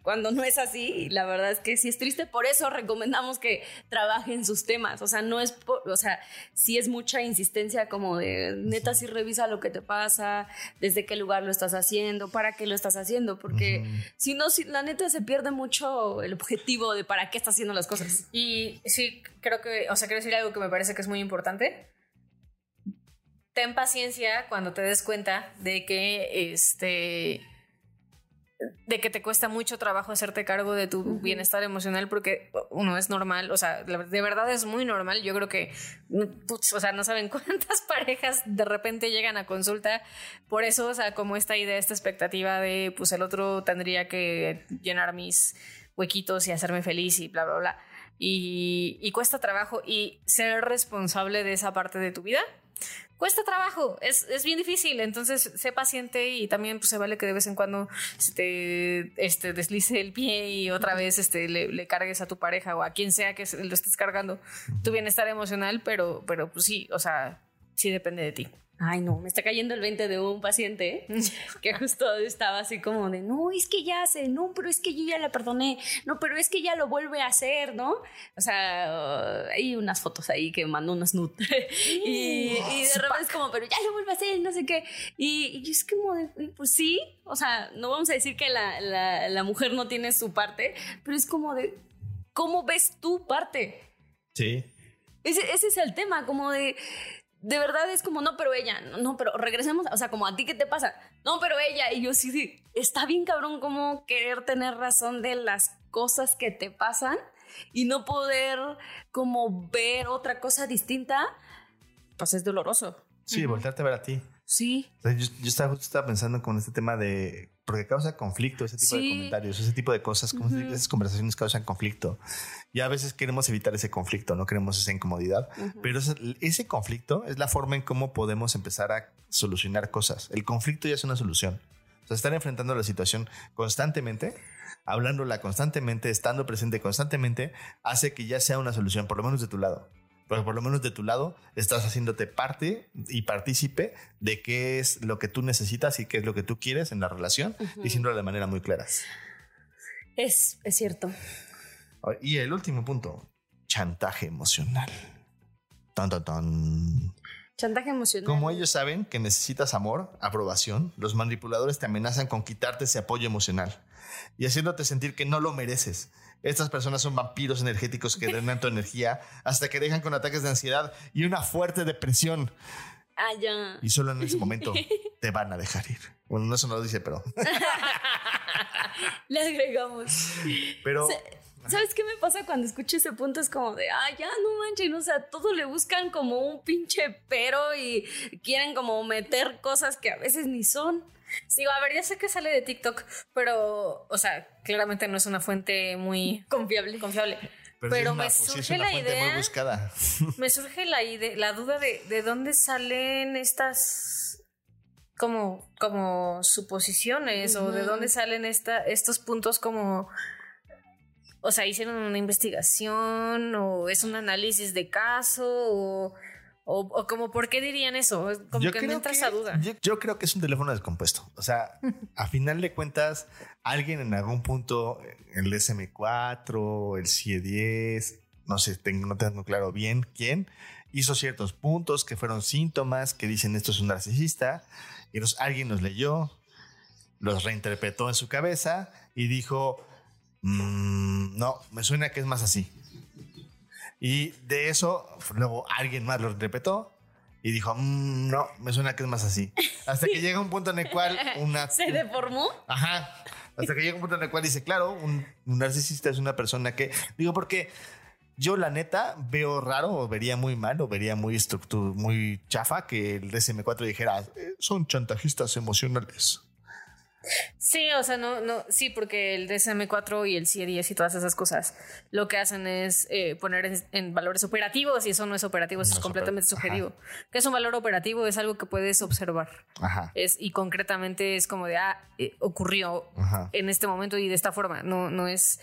Cuando no es así, la verdad es que sí es triste, por eso recomendamos que trabajen sus temas. O sea, no es, por- o sea, sí es mucha insistencia como de neta, sí revisa lo que te pasa, desde qué lugar lo estás haciendo, para qué lo estás haciendo, porque si no, si, la neta se pierde mucho el objetivo de para qué estás haciendo las cosas. Y sí, creo que, o sea, quiero decir algo que me parece que es muy importante. Ten paciencia cuando te des cuenta de que este de que te cuesta mucho trabajo hacerte cargo de tu bienestar emocional porque uno es normal, o sea, de verdad es muy normal. Yo creo que, putz, o sea, no saben cuántas parejas de repente llegan a consulta por eso, o sea, como esta idea, esta expectativa de, pues el otro tendría que llenar mis huequitos y hacerme feliz y bla, bla, bla. Y, y cuesta trabajo y ser responsable de esa parte de tu vida cuesta trabajo, es, es bien difícil, entonces sé paciente y también pues, se vale que de vez en cuando se te este, deslice el pie y otra vez este, le, le cargues a tu pareja o a quien sea que lo estés cargando tu bienestar emocional, pero, pero pues sí, o sea, sí depende de ti. Ay, no, me está cayendo el 20 de un paciente que justo estaba así como de, no, es que ya hace, no, pero es que yo ya la perdoné, no, pero es que ya lo vuelve a hacer, ¿no? O sea, uh, hay unas fotos ahí que mandó unas nude. y, y de repente es como, pero ya lo vuelve a hacer, no sé qué. Y, es como de, pues sí, o sea, no vamos a decir que la, la, la mujer no tiene su parte, pero es como de, ¿cómo ves tu parte? Sí. Ese, ese es el tema, como de. De verdad es como, no, pero ella, no, no, pero regresemos, o sea, como a ti, ¿qué te pasa? No, pero ella, y yo sí, sí, está bien cabrón como querer tener razón de las cosas que te pasan y no poder como ver otra cosa distinta, pues es doloroso. Sí, voltearte a ver a ti. Sí. O sea, yo, yo estaba justo estaba pensando con este tema de porque causa conflicto ese tipo de comentarios, ese tipo de cosas, como esas conversaciones causan conflicto. Y a veces queremos evitar ese conflicto, no queremos esa incomodidad, pero ese, ese conflicto es la forma en cómo podemos empezar a solucionar cosas. El conflicto ya es una solución. O sea, estar enfrentando la situación constantemente, hablándola constantemente, estando presente constantemente, hace que ya sea una solución, por lo menos de tu lado. Porque por lo menos de tu lado estás haciéndote parte y partícipe de qué es lo que tú necesitas y qué es lo que tú quieres en la relación, diciéndolo de manera muy clara. Es, es cierto. Y el último punto, chantaje emocional. Tan, tan, tan. Chantaje emocional. Como ellos saben que necesitas amor, aprobación, los manipuladores te amenazan con quitarte ese apoyo emocional y haciéndote sentir que no lo mereces. Estas personas son vampiros energéticos que drenan tu energía hasta que dejan con ataques de ansiedad y una fuerte depresión. Ah, ya. Y solo en ese momento te van a dejar ir. Bueno, no, eso no lo dice, pero. Le agregamos. Pero. ¿Sabes qué me pasa cuando escucho ese punto? Es como de, ah, ya no manchen, o sea, todo le buscan como un pinche pero y quieren como meter cosas que a veces ni son. Digo, a ver, ya sé que sale de TikTok, pero, o sea, claramente no es una fuente muy Confiable. confiable. Pero, Pero, sí es una- me surge la idea. Me surge la idea, la duda de, de dónde salen estas como, como suposiciones o de dónde salen esta, estos puntos como. O sea, hicieron una investigación o es un análisis de caso o, o, o como por qué dirían eso. Como que me entra esa duda. Yo, yo creo que es un teléfono descompuesto. O sea, a final de cuentas, alguien en algún punto, el SM4, el CIE10, no sé, tengo, no tengo claro bien quién, hizo ciertos puntos que fueron síntomas que dicen esto es un narcisista, y los, alguien los leyó, los reinterpretó en su cabeza y dijo, "Mm, no, me suena que es más así. Y de eso, luego alguien más lo interpretó y dijo, "Mm, no, me suena que es más así. Hasta que llega un punto en el cual una... ¿Se deformó? Ajá. Hasta que llega un punto en el cual dice, claro, un, narcisista es una persona que... Digo, porque yo la neta veo raro o vería muy mal o vería muy, estructu- muy chafa que el DSM4 dijera, "Eh, son chantajistas emocionales. Sí, o sea, no, no, sí, porque el DSM4 y el CIE10 y todas esas cosas lo que hacen es eh, poner en, en valores operativos y eso no es operativo, eso No es es completamente subjetivo. ¿Qué es un valor operativo? Es algo que puedes observar. Ajá. Es, y concretamente es como de, ah, eh, ocurrió Ajá. en este momento y de esta forma. No, no es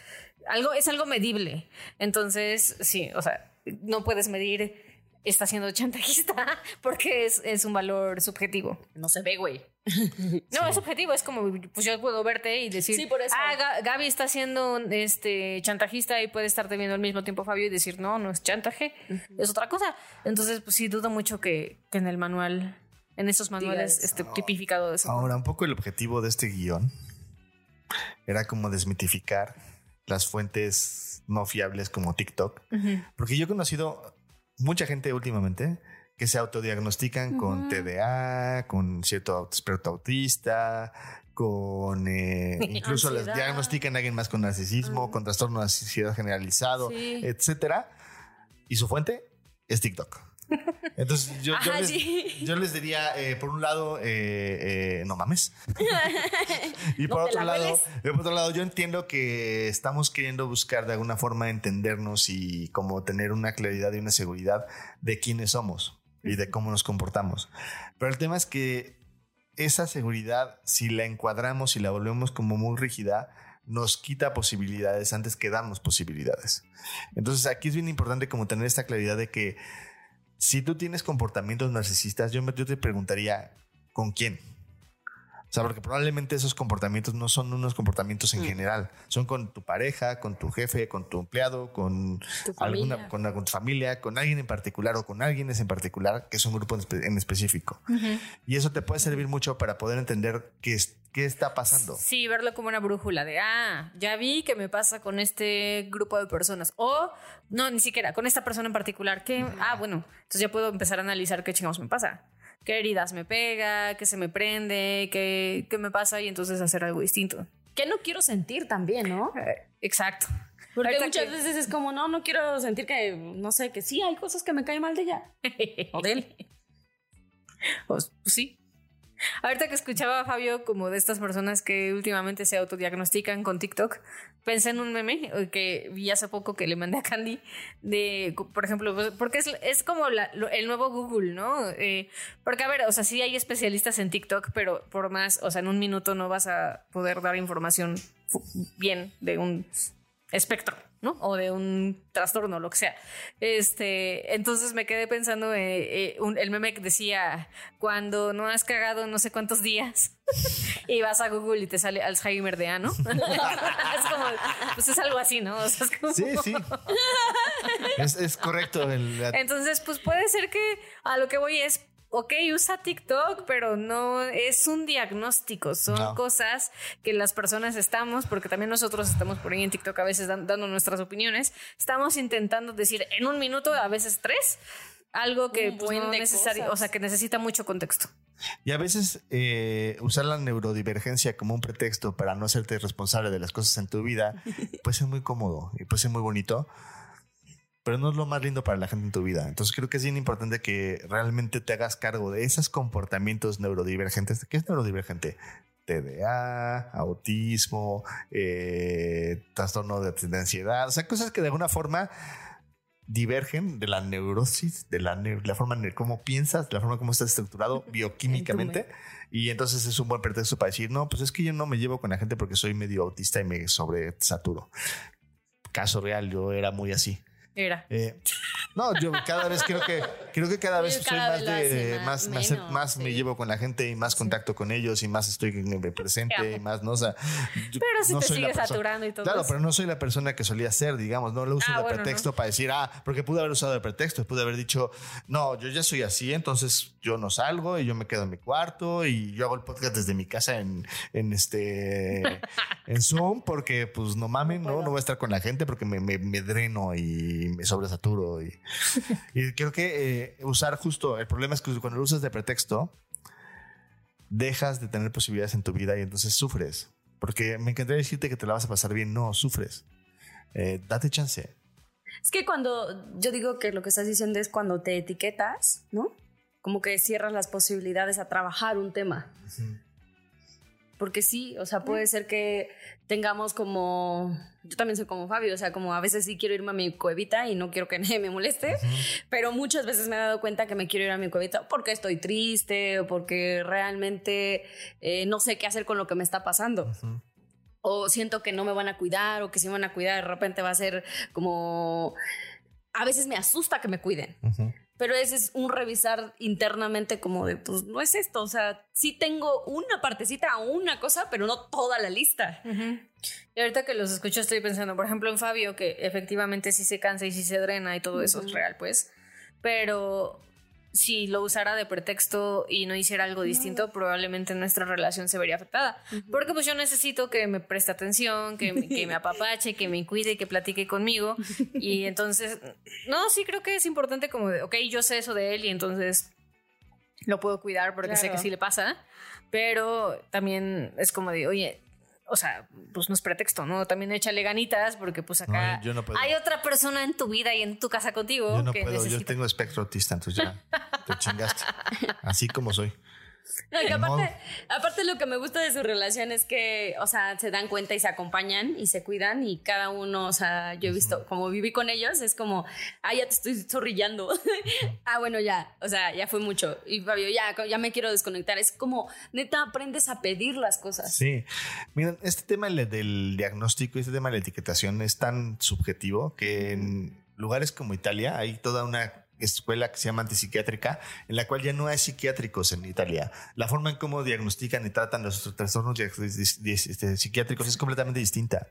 algo, es algo medible. Entonces, sí, o sea, no puedes medir está siendo chantajista porque es, es un valor subjetivo. No se ve, güey. No, es subjetivo, es como, pues yo puedo verte y decir, Sí, por eso. ah, Ga- Gaby está siendo este, chantajista y puede estarte viendo al mismo tiempo Fabio y decir, no, no es chantaje, es otra cosa. Entonces, pues sí, dudo mucho que, que en el manual, en esos manuales, esté tipificado de eso. Ahora, un poco el objetivo de este guion era como desmitificar las fuentes no fiables como TikTok. Porque yo he conocido mucha gente últimamente que se autodiagnostican con TDA, con cierto espectro autista, con eh, incluso les diagnostican a alguien más con narcisismo, con trastorno de ansiedad generalizado, Sí. etcétera. Y su fuente es TikTok. Entonces yo, les, sí. yo les diría, eh, por un lado, eh, eh, no mames. y por No otro la lado, por otro lado, yo entiendo que estamos queriendo buscar de alguna forma entendernos y como tener una claridad y una seguridad de quiénes somos y de cómo nos comportamos. Pero el tema es que esa seguridad, si la encuadramos y la volvemos como muy rígida, nos quita posibilidades antes que darnos posibilidades. Entonces aquí es bien importante como tener esta claridad de que si tú tienes comportamientos narcisistas, yo, me- yo te preguntaría, ¿con quién? Sea, porque probablemente esos comportamientos no son unos comportamientos en general, son con tu pareja, con tu jefe, con tu empleado, con Tu alguna, familia. con, con tu familia, con alguien en particular o con alguien en particular, que es un grupo en, espe- en específico. Y eso te puede servir mucho para poder entender qué, es- qué está pasando. Sí, verlo como una brújula de, ah, ya vi que me pasa con este grupo de personas. O, no, ni siquiera, con esta persona en particular. Que, ah, bueno, entonces ya puedo empezar a analizar qué chingados me pasa. Qué heridas me pega, qué se me prende, qué, qué me pasa y entonces hacer algo distinto. Que no quiero sentir también, ¿no? Eh, Exacto. Porque Ahorita muchas que- veces es como, no, no quiero sentir que, no sé, que sí hay cosas que me caen mal de ella. O de él. Pues, sí. Ahorita que escuchaba a Fabio como de estas personas que últimamente se autodiagnostican con TikTok, pensé en un meme eh, que vi hace poco que le mandé a Candy de, por ejemplo, pues, porque es, es como el nuevo Google, ¿no? Eh, porque, a ver, o sea, sí hay especialistas en TikTok, pero por más, o sea, en un minuto no vas a poder dar información bien de un espectro, ¿no? O de un trastorno, lo que sea. Este, entonces me quedé pensando, eh, eh, un- el meme que decía, cuando no has cagado no sé cuántos días y vas a Google y te sale Alzheimer de A, ¿no? es como, pues es algo así, ¿no? O sea, es como- Sí, sí. es, es correcto. el- Entonces, pues puede ser que a lo que voy es, ok, usa TikTok, pero no es un diagnóstico, son No. cosas que las personas estamos, porque también nosotros estamos por ahí en TikTok a veces dan- dando nuestras opiniones, estamos intentando decir en un minuto, a veces tres, algo que Un pues, no necesario, o sea, que necesita mucho contexto. Y a veces eh, usar la neurodivergencia como un pretexto para no hacerte responsable de las cosas en tu vida puede ser muy cómodo y puede ser muy bonito. Pero no es lo más lindo para la gente en tu vida. Entonces creo que es bien importante que realmente te hagas cargo de esos comportamientos neurodivergentes. ¿Qué es neurodivergente? TDA, autismo, eh, trastorno de ansiedad, o sea, cosas que de alguna forma divergen de la neurosis, de la, la forma en cómo piensas, de la forma como estás estructurado bioquímicamente. Y entonces es un buen pretexto para decir, no, pues es que yo no me llevo con la gente porque soy medio autista y me sobresaturo. Caso real, yo era muy así. Era. Eh, no, yo cada vez creo que creo que cada vez soy más de más más, más, me llevo con la gente y más contacto con ellos y más estoy presente y más no o sea, pero si te sigues saturando y todo claro pero no soy la persona que solía ser digamos no lo uso ah, de pretexto para decir ah porque pude haber usado de pretexto pude haber dicho no yo ya soy así entonces yo no salgo y yo me quedo en mi cuarto y yo hago el podcast desde mi casa en, en este en Zoom porque pues no mamen no no voy a estar con la gente porque me, me, me dreno y me sobresaturo y y creo que eh, usar justo, el problema es que cuando lo usas de pretexto, dejas de tener posibilidades en tu vida y entonces sufres. Porque me encantaría decirte que te la vas a pasar bien, no, sufres. Eh, date chance. Es que cuando yo digo que lo que estás diciendo es cuando te etiquetas, ¿no? Como que cierras las posibilidades a trabajar un tema. Porque sí, o sea, puede ser que tengamos como, yo también soy como Fabio, o sea, como a veces sí quiero irme a mi cuevita y no quiero que nadie me moleste, pero muchas veces me he dado cuenta que me quiero ir a mi cuevita porque estoy triste o porque realmente eh, no sé qué hacer con lo que me está pasando. O siento que no me van a cuidar o que si me van a cuidar de repente va a ser como... A veces me asusta que me cuiden. Pero ese es un revisar internamente como de, pues no es esto, o sea, sí tengo una partecita una cosa, pero no toda la lista. Y ahorita que los escucho estoy pensando, por ejemplo, en Fabio, que efectivamente sí se cansa y sí se drena y todo eso es real, pues. Pero si lo usara de pretexto y no hiciera algo distinto, probablemente nuestra relación se vería afectada. Porque pues yo necesito que me preste atención, que me, que me apapache, que me cuide, que platique conmigo. Y entonces, no, sí creo que es importante como de, ok, yo sé eso de él y entonces lo puedo cuidar porque sé que sí le pasa. Pero también es como de, oye, o sea, pues no es pretexto, ¿no? También échale ganitas porque pues acá hay otra persona en tu vida y en tu casa contigo. Yo no puedo, yo tengo espectro autista, entonces ya te chingaste. Así como soy. No, y aparte, aparte lo que me gusta de su relación es que, o sea, se dan cuenta y se acompañan y se cuidan y cada uno, o sea, yo he visto, como viví con ellos, es como, ah, ya te estoy zorrillando. ah, bueno, ya, o sea, ya fue mucho. Y Fabio, ya, ya me quiero desconectar. Es como, neta, aprendes a pedir las cosas. Sí. Miren, este tema del diagnóstico, este tema de la etiquetación es tan subjetivo que en lugares como Italia hay toda una escuela que se llama antipsiquiátrica, en la cual ya no hay psiquiátricos en Italia. La forma en cómo diagnostican y tratan los trastornos este, psiquiátricos es completamente distinta.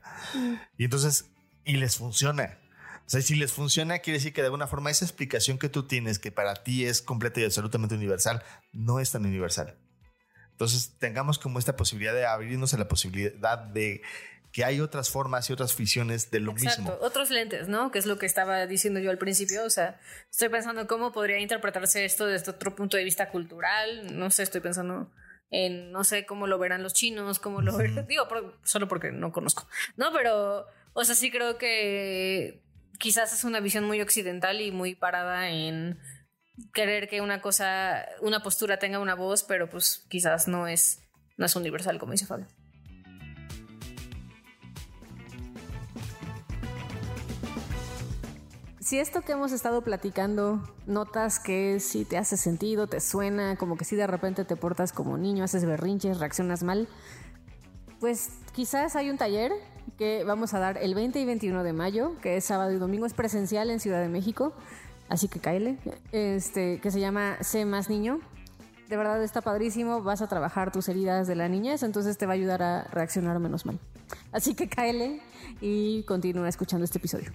Y entonces, y les funciona. O sea, si les funciona, quiere decir que de alguna forma esa explicación que tú tienes, que para ti es completa y absolutamente universal, no es tan universal. Entonces, tengamos como esta posibilidad de abrirnos a la posibilidad de que hay otras formas y otras visiones de lo Exacto. Otros lentes, ¿no? Que es lo que estaba diciendo yo al principio. O sea, estoy pensando cómo podría interpretarse esto desde otro punto de vista cultural. No sé, estoy pensando en, no sé, cómo lo verán los chinos, cómo lo verán. Digo, solo porque no conozco. No, pero, o sea, sí creo que quizás es una visión muy occidental y muy parada en querer que una cosa, una postura tenga una voz, pero pues quizás no es, no es universal, como dice Fabio. Si esto que hemos estado platicando notas que si te hace sentido, te suena, como que si de repente te portas como niño, haces berrinches, reaccionas mal, pues quizás hay un taller que vamos a dar el 20 y 21 de mayo, que es sábado y domingo, es presencial en Ciudad de México, así que cáele, este, que se llama Sé más niño. De verdad está padrísimo, vas a trabajar tus heridas de la niñez, entonces te va a ayudar a reaccionar menos mal. Así que cáele y continúa escuchando este episodio.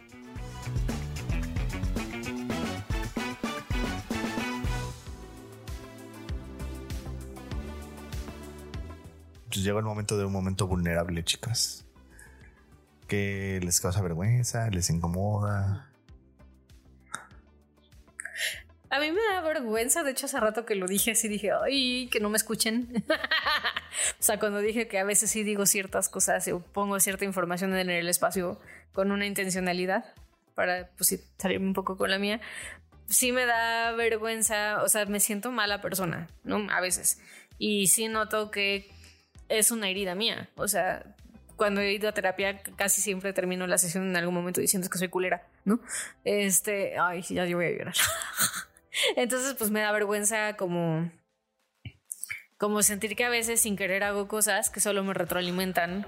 Pues llega el momento de un momento vulnerable, chicas. Que les causa vergüenza, les incomoda. A mí me da vergüenza, de hecho hace rato que lo dije así, dije, ay, que no me escuchen. o sea, cuando dije que a veces sí digo ciertas cosas o pongo cierta información en el espacio con una intencionalidad, para pues salirme un poco con la mía, sí me da vergüenza, o sea, me siento mala persona, ¿no? A veces. Y sí noto que es una herida mía. O sea, cuando he ido a terapia casi siempre termino la sesión en algún momento diciendo que soy culera, ¿no? Este, ay, ya yo voy a llorar. Entonces, pues me da vergüenza como como sentir que a veces sin querer hago cosas que solo me retroalimentan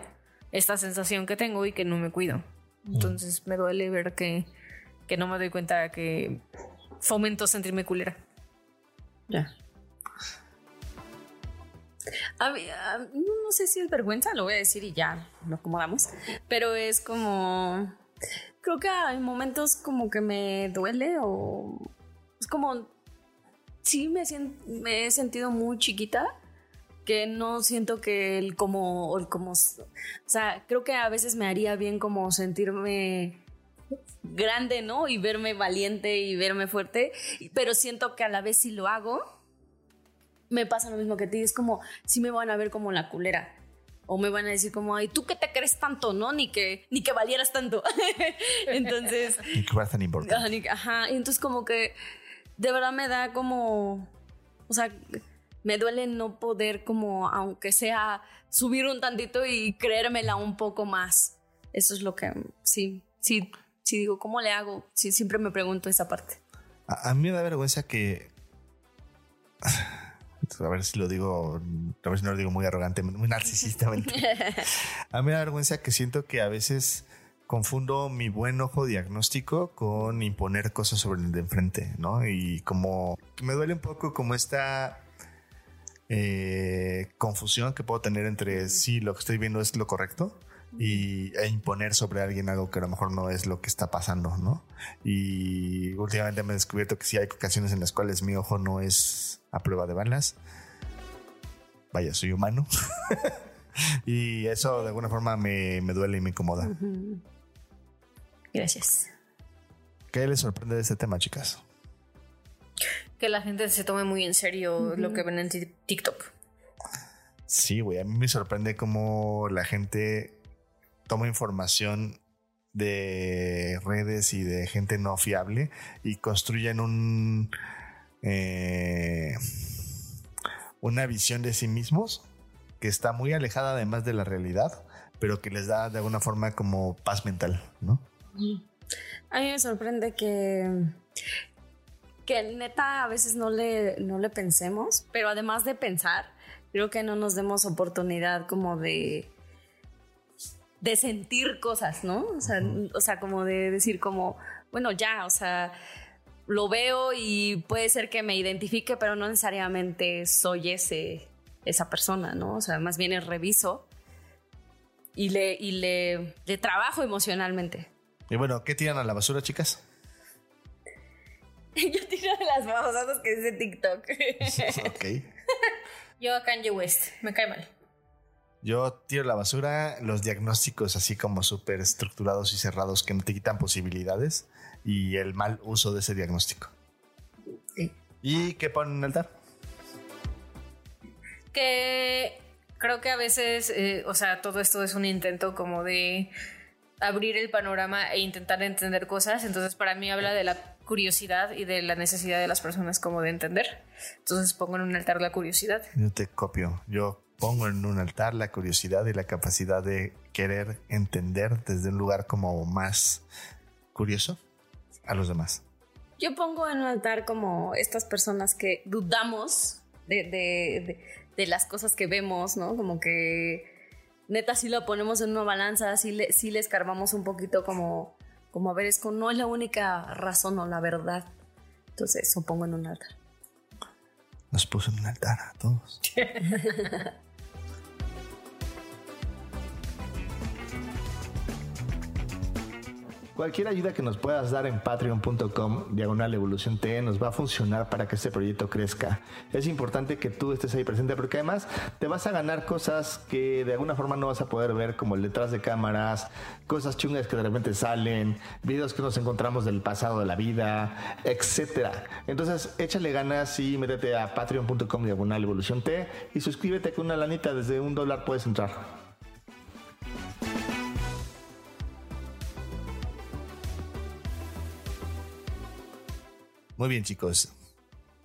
esta sensación que tengo y que no me cuido. Entonces me duele ver que, que no me doy cuenta que fomento sentirme culera. Ya. No sé si es vergüenza, lo voy a decir y ya lo acomodamos, pero es como, creo que hay momentos como que me duele o es como, sí me, me he sentido muy chiquita que no siento que el como, el como, o sea, creo que a veces me haría bien como sentirme grande, ¿no? Y verme valiente y verme fuerte, pero siento que a la vez si lo hago, me pasa lo mismo que a ti, es como, si me van a ver como la culera. O me van a decir como, ay, ¿tú qué te crees tanto, no? Ni que, ni que valieras tanto. entonces... Ni que tan importante. Ajá, y entonces como que de verdad me da como, o sea, me duele no poder como, aunque sea, subir un tantito y creérmela un poco más. Eso es lo que, sí, sí, sí digo, ¿cómo le hago? Sí, siempre me pregunto esa parte. A, mí me da vergüenza que... A ver si lo digo, a ver si no lo digo muy arrogante, muy narcisistamente. a mí me da vergüenza que siento que a veces confundo mi buen ojo diagnóstico con imponer cosas sobre el de enfrente, ¿no? Y como me duele un poco como esta eh, confusión que puedo tener entre si lo que estoy viendo es lo correcto y, e imponer sobre alguien algo que a lo mejor no es lo que está pasando, ¿no? Y últimamente me he descubierto que sí hay ocasiones en las cuales mi ojo no es a prueba de balas. Vaya, soy humano. y eso de alguna forma me, me duele y me incomoda. Gracias. ¿Qué les sorprende de este tema, chicas? que la gente se tome muy en serio lo que ven en TikTok. Sí, güey, a mí me sorprende cómo la gente toma información de redes y de gente no fiable y construyen un eh, una visión de sí mismos que está muy alejada además de la realidad, pero que les da de alguna forma como paz mental, ¿no? A mí me sorprende que que neta a veces no le, no le pensemos, pero además de pensar, creo que no nos demos oportunidad como de de sentir cosas, ¿no? O sea, o sea, como de decir como, bueno, ya, o sea, lo veo y puede ser que me identifique, pero no necesariamente soy ese, esa persona, ¿no? O sea, más bien el reviso y le, y le, le trabajo emocionalmente. Y bueno, ¿qué tiran a la basura, chicas? Yo tiro de las famosas que dice TikTok. ok. Yo a Kanye West. Me cae mal. Yo tiro la basura los diagnósticos así como súper estructurados y cerrados que no te quitan posibilidades y el mal uso de ese diagnóstico. Sí. ¿Y qué ponen en el altar? Que creo que a veces, eh, o sea, todo esto es un intento como de abrir el panorama e intentar entender cosas. Entonces, para mí habla de la curiosidad y de la necesidad de las personas como de entender. Entonces pongo en un altar la curiosidad. Yo te copio. Yo pongo en un altar la curiosidad y la capacidad de querer entender desde un lugar como más curioso a los demás. Yo pongo en un altar como estas personas que dudamos de, de, de, las cosas que vemos, ¿no? Como que neta si lo ponemos en una balanza, si le, si le escarbamos un poquito como como a ver, es no es la única razón o la verdad. Entonces, eso pongo en un altar. Nos puso en un altar a todos. Cualquier ayuda que nos puedas dar en patreon.com, diagonal evolución T, nos va a funcionar para que este proyecto crezca. Es importante que tú estés ahí presente porque además te vas a ganar cosas que de alguna forma no vas a poder ver, como el detrás de cámaras, cosas chungas que de repente salen, videos que nos encontramos del pasado de la vida, etcétera. Entonces, échale ganas y métete a patreon.com, diagonal evolución T y suscríbete con una lanita, desde un dólar puedes entrar. Muy bien, chicos.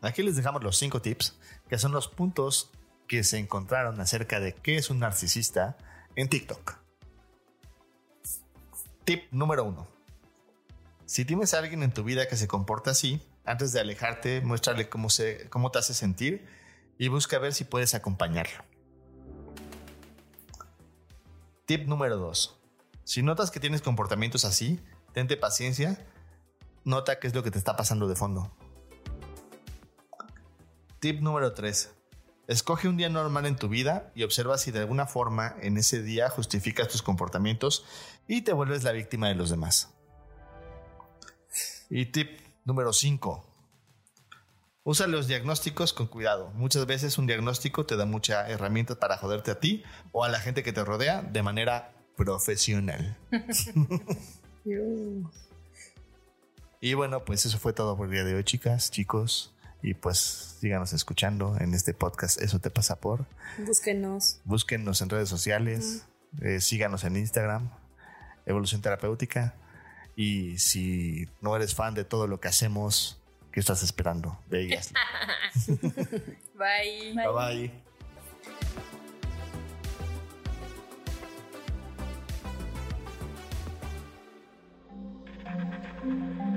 Aquí les dejamos los cinco tips, que son los puntos que se encontraron acerca de qué es un narcisista en TikTok. Tip número uno. Si tienes a alguien en tu vida que se comporta así, antes de alejarte, muéstrale cómo, se, cómo te hace sentir y busca ver si puedes acompañarlo. Tip número 2. Si notas que tienes comportamientos así, tente paciencia, nota qué es lo que te está pasando de fondo. Tip número 3. Escoge un día normal en tu vida y observa si de alguna forma en ese día justificas tus comportamientos y te vuelves la víctima de los demás. Y tip número 5. Usa los diagnósticos con cuidado. Muchas veces un diagnóstico te da mucha herramienta para joderte a ti o a la gente que te rodea de manera profesional. y bueno, pues eso fue todo por el día de hoy, chicas, chicos. Y pues síganos escuchando en este podcast. Eso te pasa por. Búsquenos. Búsquenos en redes sociales. eh, síganos en Instagram. Evolución Terapéutica. Y si no eres fan de todo lo que hacemos, ¿qué estás esperando? Y hazlo. Bye. Bye bye.